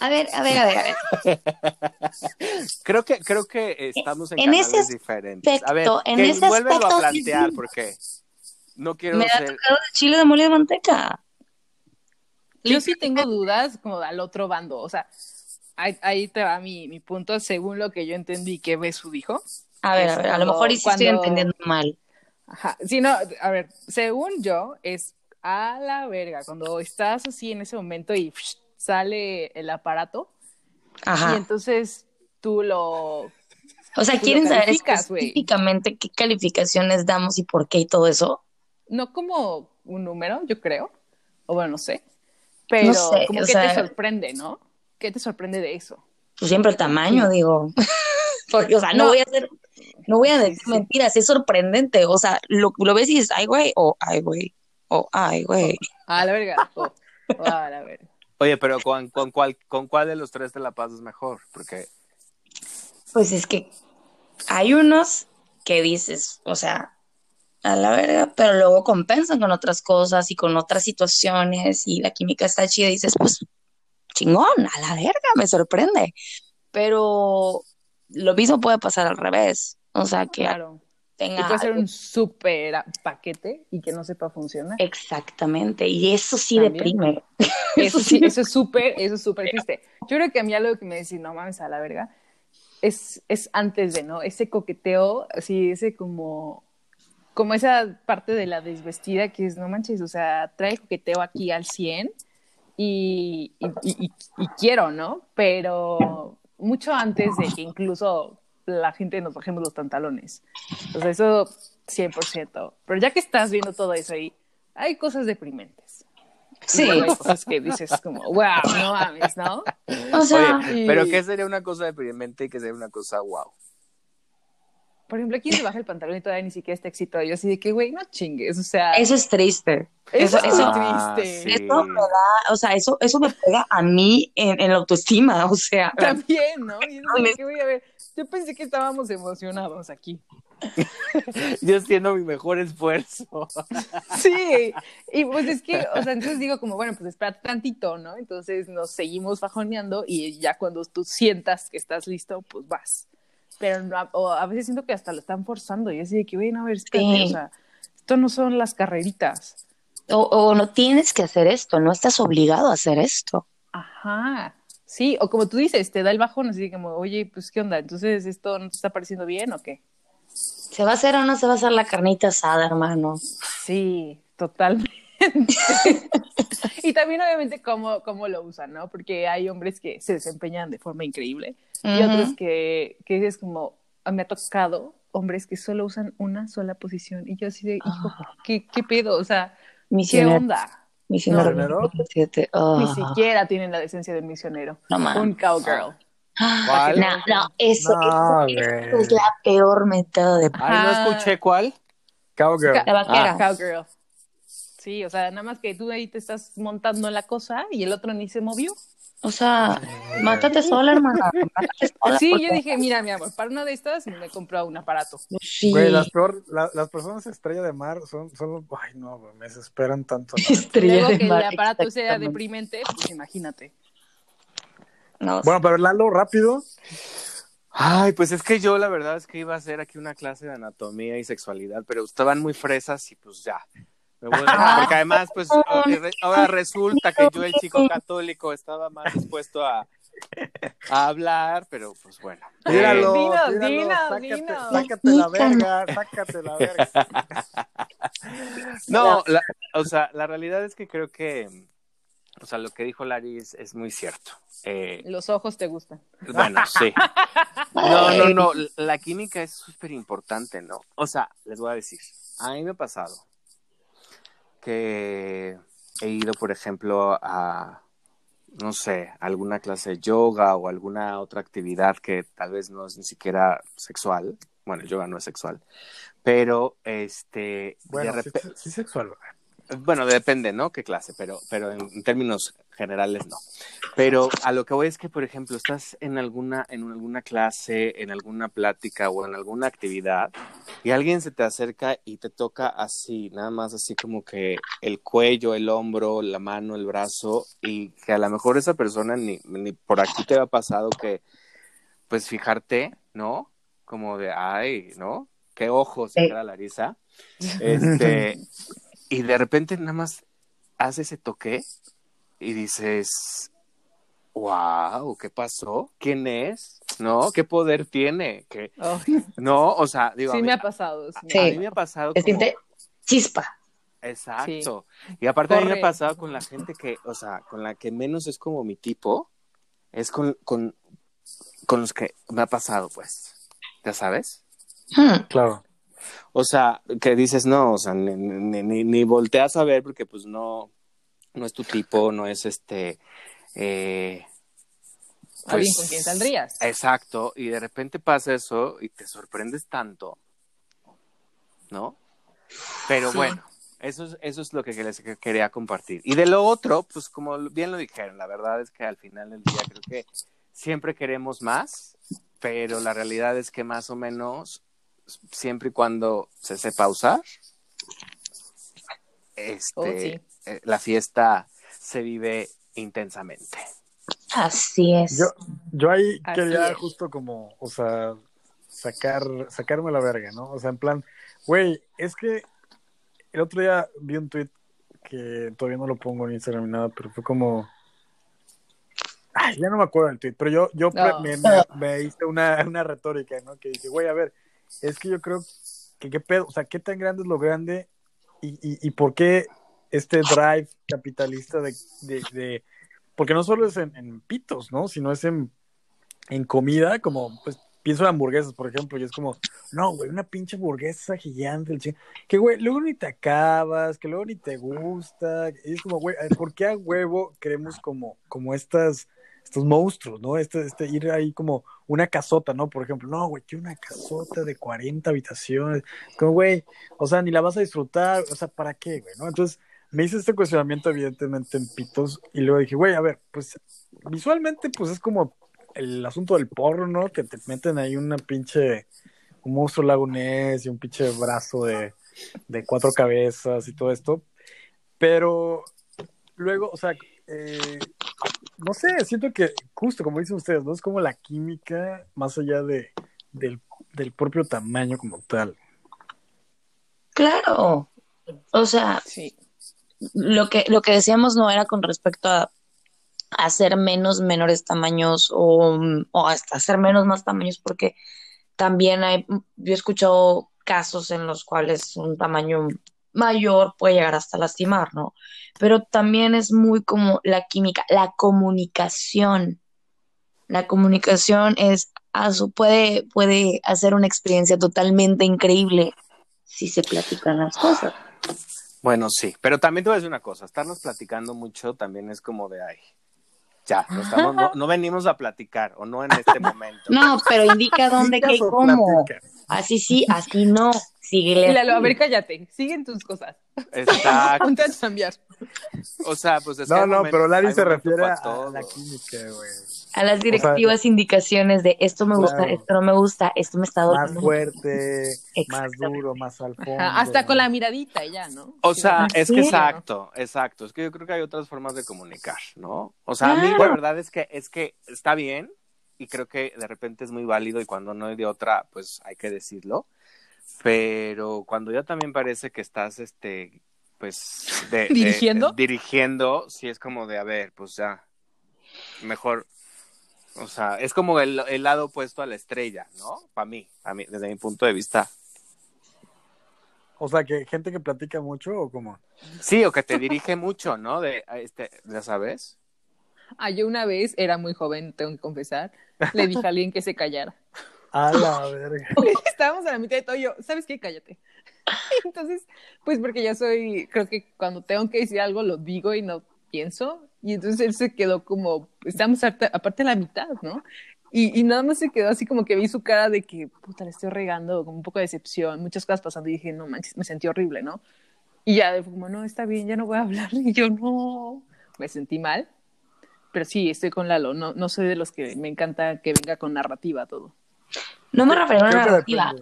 A ver, a ver, a ver, a ver. Creo que, creo que estamos en, En canales ese diferentes. A ver, aspecto- en que ese vuélvelo aspecto, a plantear sí. porque no quiero Me ha ser... tocado de chile de mole de manteca. Yo sí tengo dudas como al otro bando. O sea, ahí, ahí te va mi, mi punto según lo que yo entendí que Besu dijo. A ver, a ver, a lo cuando- mejor y sí estoy cuando- entendiendo mal. Ajá. Sí, no, a ver, según yo, es a la verga. Cuando estás así en ese momento y psh, sale el aparato, y Ajá. entonces tú lo. O sea, ¿quieren saber específicamente qué calificaciones damos y por qué y todo eso? No como un número, yo creo. O bueno, no sé. Pero sé, como que sea- te sorprende, ¿no? ¿Qué te sorprende de eso? Pues siempre el tamaño, digo. Porque, o sea, no, No. voy a hacer, no voy a decir sí. mentiras, es sorprendente. O sea, lo, lo ves y dices, ay, güey, o ay, güey, o ay, güey. A la verga. Oh, oh, a la verga. Oye, pero ¿con, con, cuál, ¿con cuál de los tres te la pasas mejor? Porque Pues es que hay unos que dices, o sea, a la verga, pero luego compensan con otras cosas y con otras situaciones y la química está chida y dices, pues chingón, a la verga, me sorprende. Pero lo mismo puede pasar al revés, o sea, que Claro. Y tenga puede ser un super paquete y que no sepa funcionar. exactamente, y eso sí También. deprime. Eso sí, eso es súper, eso es súper triste. Yo creo que a mí algo que me decís, no mames a la verga, es, es antes de, ¿no? Ese coqueteo, así, ese como, como esa parte de la desvestida que es, no manches, o sea, trae coqueteo aquí al 100 y, y, y- y- y quiero, ¿no? Pero mucho antes de que incluso la gente nos bajemos los pantalones. O sea, eso 100%. Pero ya que estás viendo todo eso ahí, hay cosas deprimentes. Sí, hay cosas que dices como, wow, no mames, ¿no? o sea, Oye, y- pero ¿qué sería una cosa deprimente y qué sería una cosa wow? Por ejemplo, aquí se baja el pantalón y todavía ni siquiera está excitado. Yo así de que, güey, no chingues, o sea, eso es triste. eso, eso- es eso- Ah, triste. sí. Eso me da, o sea, eso, eso me pega a mí en, en la autoestima, o sea, También, ¿no? Y es que, güey, a ver, yo pensé que estábamos emocionados aquí. Yo haciendo mi mejor esfuerzo. Sí, y pues es que, o sea, entonces digo como, bueno, pues espérate tantito, ¿no? Entonces nos seguimos fajoneando y ya cuando tú sientas que estás listo, pues vas. Pero no, o a veces siento que hasta lo están forzando y así de que, güey, no, a ver, espérate, Sí. o sea, esto no son las carreritas. o, o no tienes que hacer esto, no estás obligado a hacer esto. Ajá. Sí, o como tú dices, te da el bajón, así como, oye, pues, ¿qué onda? Entonces, ¿esto no te está pareciendo bien o qué? ¿Se va a hacer o no se va a hacer la carnita asada, hermano? Sí, totalmente. y también obviamente cómo, cómo lo usan, ¿no? Porque hay hombres que se desempeñan de forma increíble y Ujú. otros que, que es como, ah, me ha tocado hombres que solo usan una sola posición y yo así de, hijo, Ah. ¿qué, qué pedo? O sea, ¿qué Misionero. onda? Misionero. ¿Misionero? 27. Ah, Ni siquiera tienen la decencia de misionero. No. Un cowgirl. ¿Cuál? No, no, eso, No, eso- eso es la peor metada de Ay, no escuché cuál. Cowgirl. La vaquera. ah, cowgirl. Sí, o sea, nada más que tú ahí te estás montando la cosa y el otro ni se movió. O sea, mátate sola, hermana. Mátate sola. Sí, yo dije, mira, mi amor, para una de estas me compro un aparato. Sí. Güey, las, peor, la- las personas estrella de mar son, son ay no, güey, me desesperan tanto. ¿no? Estrella Luego de que mar, el aparato sea deprimente, pues imagínate. No, Bueno, pero Lalo, rápido. Ay, pues es que yo la verdad es que iba a hacer aquí una clase de anatomía y sexualidad, pero estaban muy fresas y pues ya. Me voy a- Porque además, pues ahora re- ahora resulta que yo, el chico católico, estaba más dispuesto a, a hablar, pero pues bueno. Tíralo, Dinos, tíralo, dinos, sácate, dinos. sácate la verga, sácate la verga. No, la- o sea, la realidad es que creo que, o sea, lo que dijo Larry es, es muy cierto. Eh, Los ojos te gustan. bueno, sí. No, no, no, la química es súper importante, ¿no? O sea, les voy a decir, a mí me ha pasado que he ido, por ejemplo, a, no sé, alguna clase de yoga o alguna otra actividad que tal vez no es ni siquiera sexual. Bueno, el yoga no es sexual, pero este, Bueno, de sí, sí sexual. Bueno, depende, ¿no? ¿Qué clase? Pero, pero en, en términos generales no. Pero a lo que voy es que, por ejemplo, estás en alguna, en alguna clase, en alguna plática o en alguna actividad y alguien se te acerca y te toca así, nada más así como que el cuello, el hombro, la mano, el brazo y que a lo mejor esa persona ni, ni por aquí te ha pasado que, pues fijarte, ¿no? Como de, ay, ¿no? Qué ojos, Sí. era Larisa. Este, y de repente nada más hace ese toque y dices, wow, ¿qué pasó? ¿Quién es? ¿No? ¿Qué poder tiene? ¿Qué? No, o sea, digo, a sí mí, me ha pasado. sí me- Sí. a mí me ha pasado Se como- siente chispa. Exacto. Y aparte a mí me ha Corre. pasado con la gente que, o sea, con la que menos es como mi tipo, es con, con, con los que me ha pasado, pues. ¿Ya sabes? Hmm. Claro. O sea, que dices, no, o sea, ni, ni, ni, ni volteas a ver porque pues no, no es tu tipo, no es este... Eh, Alguien pues, con quien saldrías. Exacto, y de repente pasa eso y te sorprendes tanto, ¿no? Pero Sí. bueno, eso es, eso es lo que les quería compartir. Y de lo otro, pues como bien lo dijeron, la verdad es que al final del día creo que siempre queremos más, pero la realidad es que más o menos, siempre y cuando se sepa usar, este, Oh, sí. eh, la fiesta se vive intensamente. Así es. Yo, yo ahí Así quería es. justo como, o sea, sacar, sacarme la verga, ¿no? O sea, en plan, güey, es que el otro día vi un tweet que todavía no lo pongo en Instagram ni nada, pero fue como, ay, ya no me acuerdo del tweet, pero yo, yo No. me, me- me hice una, una retórica, ¿no? Que dije, güey, a ver, es que yo creo que qué pedo, o sea, qué tan grande es lo grande y, y, y por qué este drive capitalista de, de, porque no solo es en, en pitos, ¿no? Sino es en, en comida, como, pues, pienso en hamburguesas, por ejemplo, y es como, no, güey, una pinche hamburguesa gigante, el ching- que, güey, luego ni te acabas, que luego ni te gusta, y es como, güey, ¿por qué a huevo queremos como, como estas, estos monstruos, ¿no? Este, este, ir ahí como una casota, ¿no? Por ejemplo, no, güey, quiero una casota de 40 habitaciones, como, güey, o sea, ni la vas a disfrutar, o sea, ¿para qué, güey, no? Entonces, me hice este cuestionamiento, evidentemente, en pitos, y luego dije, güey, a ver, pues, visualmente, pues es como el asunto del porro, ¿no? Que te meten ahí una pinche, un monstruo lagunés y un pinche brazo de, de cuatro cabezas y todo esto. Pero luego, o sea, eh, no sé, siento que justo como dicen ustedes, ¿no? Es como la química más allá de, del, del propio tamaño como tal. Claro. O sea, Sí. lo que, lo que decíamos no era con respecto a hacer menos menores tamaños o, o hasta hacer menos más tamaños, porque también hay, yo he escuchado casos en los cuales un tamaño mayor puede llegar hasta lastimar, ¿no? Pero también es muy como la química, la comunicación. La comunicación es, a su, puede, puede hacer una experiencia totalmente increíble si se platican las cosas. Bueno, sí, pero también te voy a decir una cosa, estarnos platicando mucho también es como de, ay, ya, no, estamos, no, no venimos a platicar, o no en este momento. No, pero indica dónde, qué y cómo. Así sí, así no. Síguele. Lalo, a ver, cállate, siguen tus cosas. Exacto. Ponte a chambear. O sea, pues es que No, no, momento- pero Lari se refiere a, todo. a la química, güey. A las directivas indicaciones de esto me gusta, Claro. esto no me gusta, esto me está Más doliendo. fuerte, más duro, más al fondo. Ajá, hasta con la miradita y ya, ¿no? O sea, Sí. es que exacto, exacto. Es que yo creo que hay otras formas de comunicar, ¿no? O sea, a mí la verdad es que es que está bien y creo que de repente es muy válido y cuando no hay de otra, pues hay que decirlo. Pero cuando ya también parece que estás, este, pues, de, de- ¿Dirigiendo? dirigiendo, sí es como de, a ver, pues ya, mejor, o sea, es como el, el lado opuesto a la estrella, ¿no? Para mí, a mí, desde mi punto de vista. O sea, que gente que platica mucho o cómo. Sí, o que te dirige mucho, ¿no? De, este, ya sabes. Ah, yo una vez, era muy joven, tengo que confesar, le dije a alguien que se callara. A la verga. Estábamos a la mitad de todo, y yo, ¿sabes qué? Cállate. Entonces, pues porque yo soy, creo que cuando tengo que decir algo lo digo y no pienso. Y entonces él se quedó como, estamos harta- aparte de la mitad, ¿no? Y, y nada más se quedó así como que vi su cara de que, puta, le estoy regando, como un poco de decepción, muchas cosas pasando y dije, no manches, me sentí horrible, ¿no? Y ya, fue como, no, está bien, ya no voy a hablar. Y yo, no, me sentí mal. Pero sí, estoy con Lalo, no, no soy de los que me encanta que venga con narrativa todo. No me refiero a narrativa.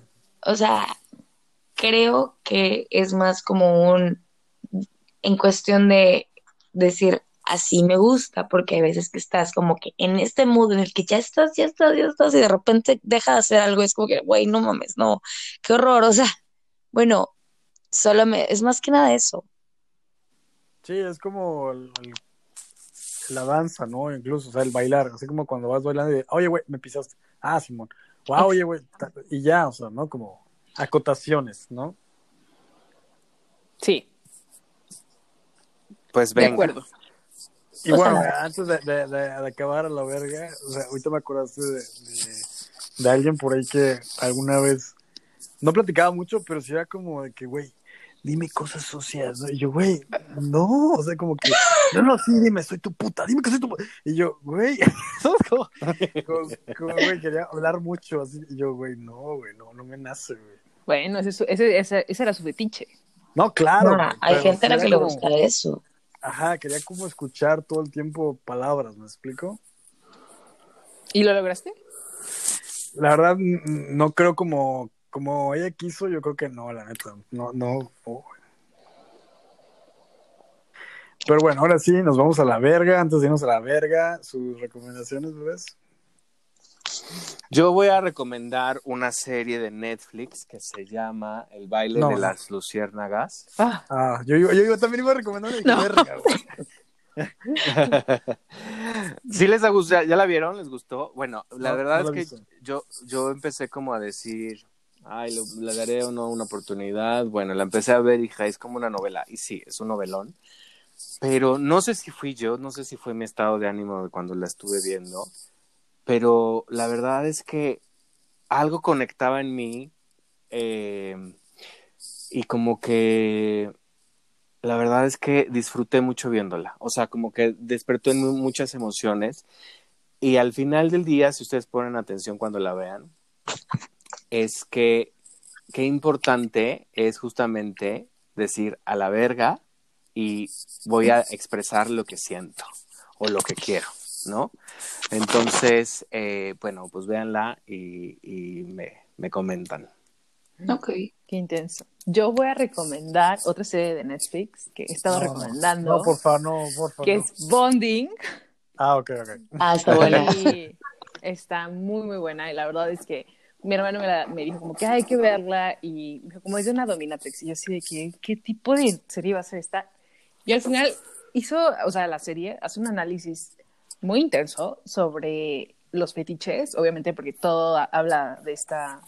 O sea, creo que es más como un, en cuestión de decir, así me gusta, porque hay veces que estás como que en este mood en el que ya estás, ya estás, ya estás, y de repente deja de hacer algo, es como que, güey, no mames, no, qué horror, o sea, bueno, solo me, es más que nada eso. Sí, es como el- el- la danza, ¿no? Incluso, o sea, el bailar, así como cuando vas bailando y de, oye, güey, me pisaste. Ah, Simón. Wow, oye, güey. Y ya, o sea, ¿no? Como acotaciones, ¿no? Sí, Pues de venga. acuerdo. Y bueno, antes de, de- de- de acabar a la verga, o sea, ahorita me acordaste de, de, de alguien por ahí que alguna vez no platicaba mucho, pero sí era como de que, güey, dime cosas sucias, ¿no? Y yo, güey, no, o sea, como que, no, no, sí, dime, soy tu puta, dime que soy tu puta. Y yo, güey. Como, como, güey, quería hablar mucho, así. Y yo, güey, no, güey, no, no me nace, güey. Bueno, ese, ese, ese, ese era su fetiche. No, claro. No, güey, hay gente a la que le gusta eso. Ajá, quería como escuchar todo el tiempo palabras, ¿me explico? ¿Y lo lograste? La verdad, no creo como, como ella quiso, yo creo que no, la neta. No, no. no. Pero bueno, ahora sí, nos vamos a la verga. Antes de irnos a la verga, sus recomendaciones, bebés. Yo voy a recomendar una serie de Netflix que se llama El baile No, de las luciérnagas. Ah, Ah, yo, yo, yo, también iba a recomendar una No. ¿Sí les ha gustado? ¿Ya la vieron? ¿Les gustó? Bueno, la No, verdad no la he es que visto. yo, yo empecé como a decir, ay, lo- le daré o no una oportunidad. Bueno, la empecé a ver, hija, es como una novela. Y sí, es un novelón. Pero no sé si fui yo, no sé si fue mi estado de ánimo de cuando la estuve viendo. Pero la verdad es que algo conectaba en mí eh, y como que la verdad es que disfruté mucho viéndola. O sea, como que despertó en muchas emociones. Y al final del día, si ustedes ponen atención cuando la vean, es que qué importante es justamente decir a la verga y voy a expresar lo que siento o lo que quiero, ¿no? Entonces, eh, bueno, pues véanla y, y me, me comentan. Ok. qué intenso. Yo voy a recomendar otra serie de Netflix que he estado No, recomendando, No, por favor, no, por favor. que no. es Bonding. Ah, ok, ok. Ah, está buena. Y está muy, muy buena. Y la verdad es que mi hermano me, la- me dijo como que hay que verla. Y me dijo, como es de una dominatrix. Y yo así de que, ¿qué tipo de serie va a ser esta? Y al final hizo, o sea, la serie hace un análisis muy intenso sobre los fetiches, obviamente porque todo habla de esta,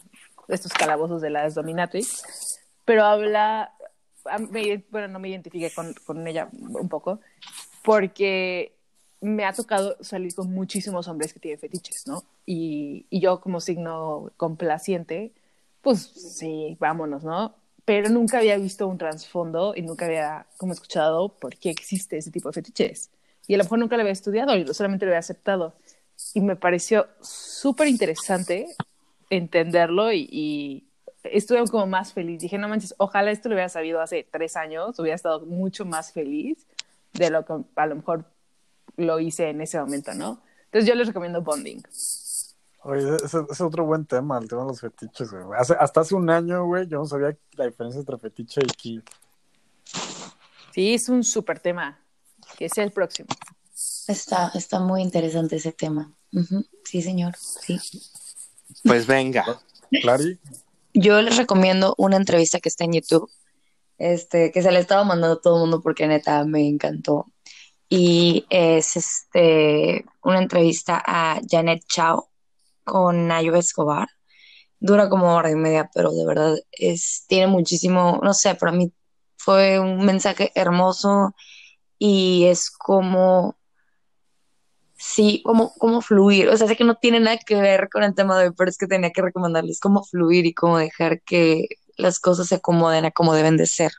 estos calabozos de las dominatrix, pero habla, bueno, no me identifique con, con ella un poco, porque me ha tocado salir con muchísimos hombres que tienen fetiches, ¿no? Y, y yo como signo complaciente, pues sí, vámonos, ¿no? Pero nunca había visto un trasfondo y nunca había como escuchado por qué existe ese tipo de fetiches. Y a lo mejor nunca lo había estudiado y solamente lo había aceptado. Y me pareció súper interesante entenderlo y, y, estuve como más feliz. Dije, no manches, ojalá esto lo hubiera sabido hace tres años, hubiera estado mucho más feliz de lo que a lo mejor lo hice en ese momento, ¿no? Entonces yo les recomiendo Bonding. Oye, ese es otro buen tema, el tema de los fetiches, güey. hasta hace un año, güey, yo no sabía la diferencia entre fetiche y ki. Sí, es un súper tema. Que sea el próximo. Está, está muy interesante ese tema. Sí, señor, sí. Pues venga. Clary. Yo les recomiendo una entrevista que está en YouTube, este, que se le estaba mandando a todo el mundo porque neta me encantó. Y es este una entrevista a Janet Chao con Nayo Escobar. Dura como hora y media, pero de verdad es, tiene muchísimo, no sé, para mí fue un mensaje hermoso y es como sí, como, como fluir. O sea, sé que no tiene nada que ver con el tema de hoy, pero es que tenía que recomendarles cómo fluir y cómo dejar que las cosas se acomoden a como deben de ser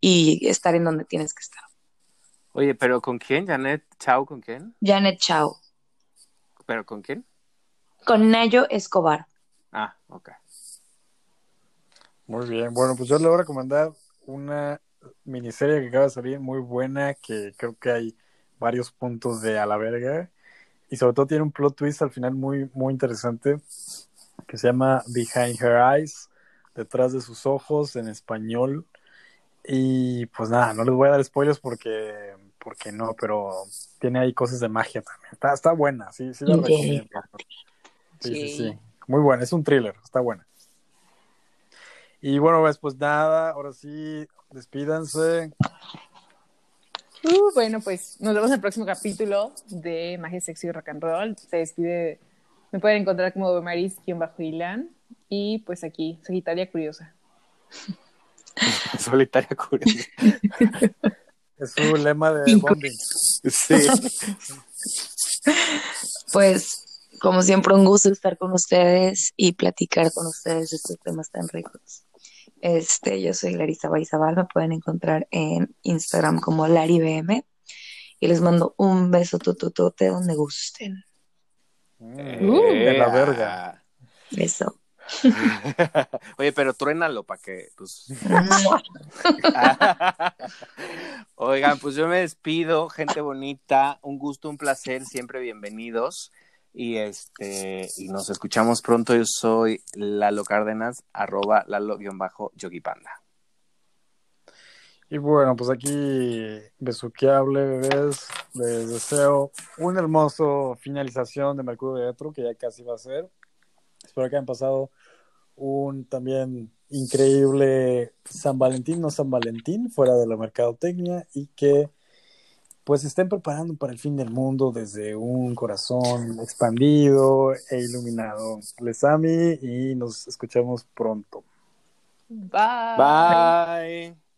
y estar en donde tienes que estar. Oye, pero ¿con quién? ¿Janet Chao con quién? Janet Chao. ¿Pero con quién? Con Nayo Escobar. Ah, ok. Muy bien. Bueno, pues yo le voy a recomendar una miniserie que acaba de salir muy buena, que creo que hay varios puntos de a la verga y sobre todo tiene un plot twist al final muy, muy interesante que se llama Behind Her Eyes, detrás de sus ojos en español. Y pues nada, no les voy a dar spoilers porque, porque no, pero tiene ahí cosas de magia también. Está, está buena, sí, sí la recomiendo. Sí, sí, sí, Muy buena, es un thriller, está buena. Y bueno, pues, pues nada, ahora sí, despídanse. Uh, bueno, pues nos vemos en el próximo capítulo de Magia Sexy y Rock and Roll. Se despide, me pueden encontrar como Maris-Bajo Ilan y pues aquí, Sagitaria Curiosa. Solitaria Curiosa. es su lema de bonding. Sí. Pues, como siempre, un gusto estar con ustedes y platicar con ustedes estos temas tan ricos. Este, yo soy Larisa Baizabal, me pueden encontrar en Instagram como LariBM y les mando un beso tututote donde gusten. Mm, de la verga. Beso. Oye, pero truénalo para que, pues. Oigan, pues yo me despido, gente bonita, un gusto, un placer, siempre bienvenidos. Y este, y nos escuchamos pronto. Yo soy Lalo Cárdenas, arroba Lalo-Yogi Panda. Y bueno, pues aquí, besuqueable, bebés, les deseo un hermoso finalización de Mercurio Retro, que ya casi va a ser. Espero que hayan pasado un también increíble San Valentín, no San Valentín, fuera de la mercadotecnia, y que pues estén preparando para el fin del mundo desde un corazón expandido e iluminado. Les amo y nos escuchamos pronto. Bye. Bye.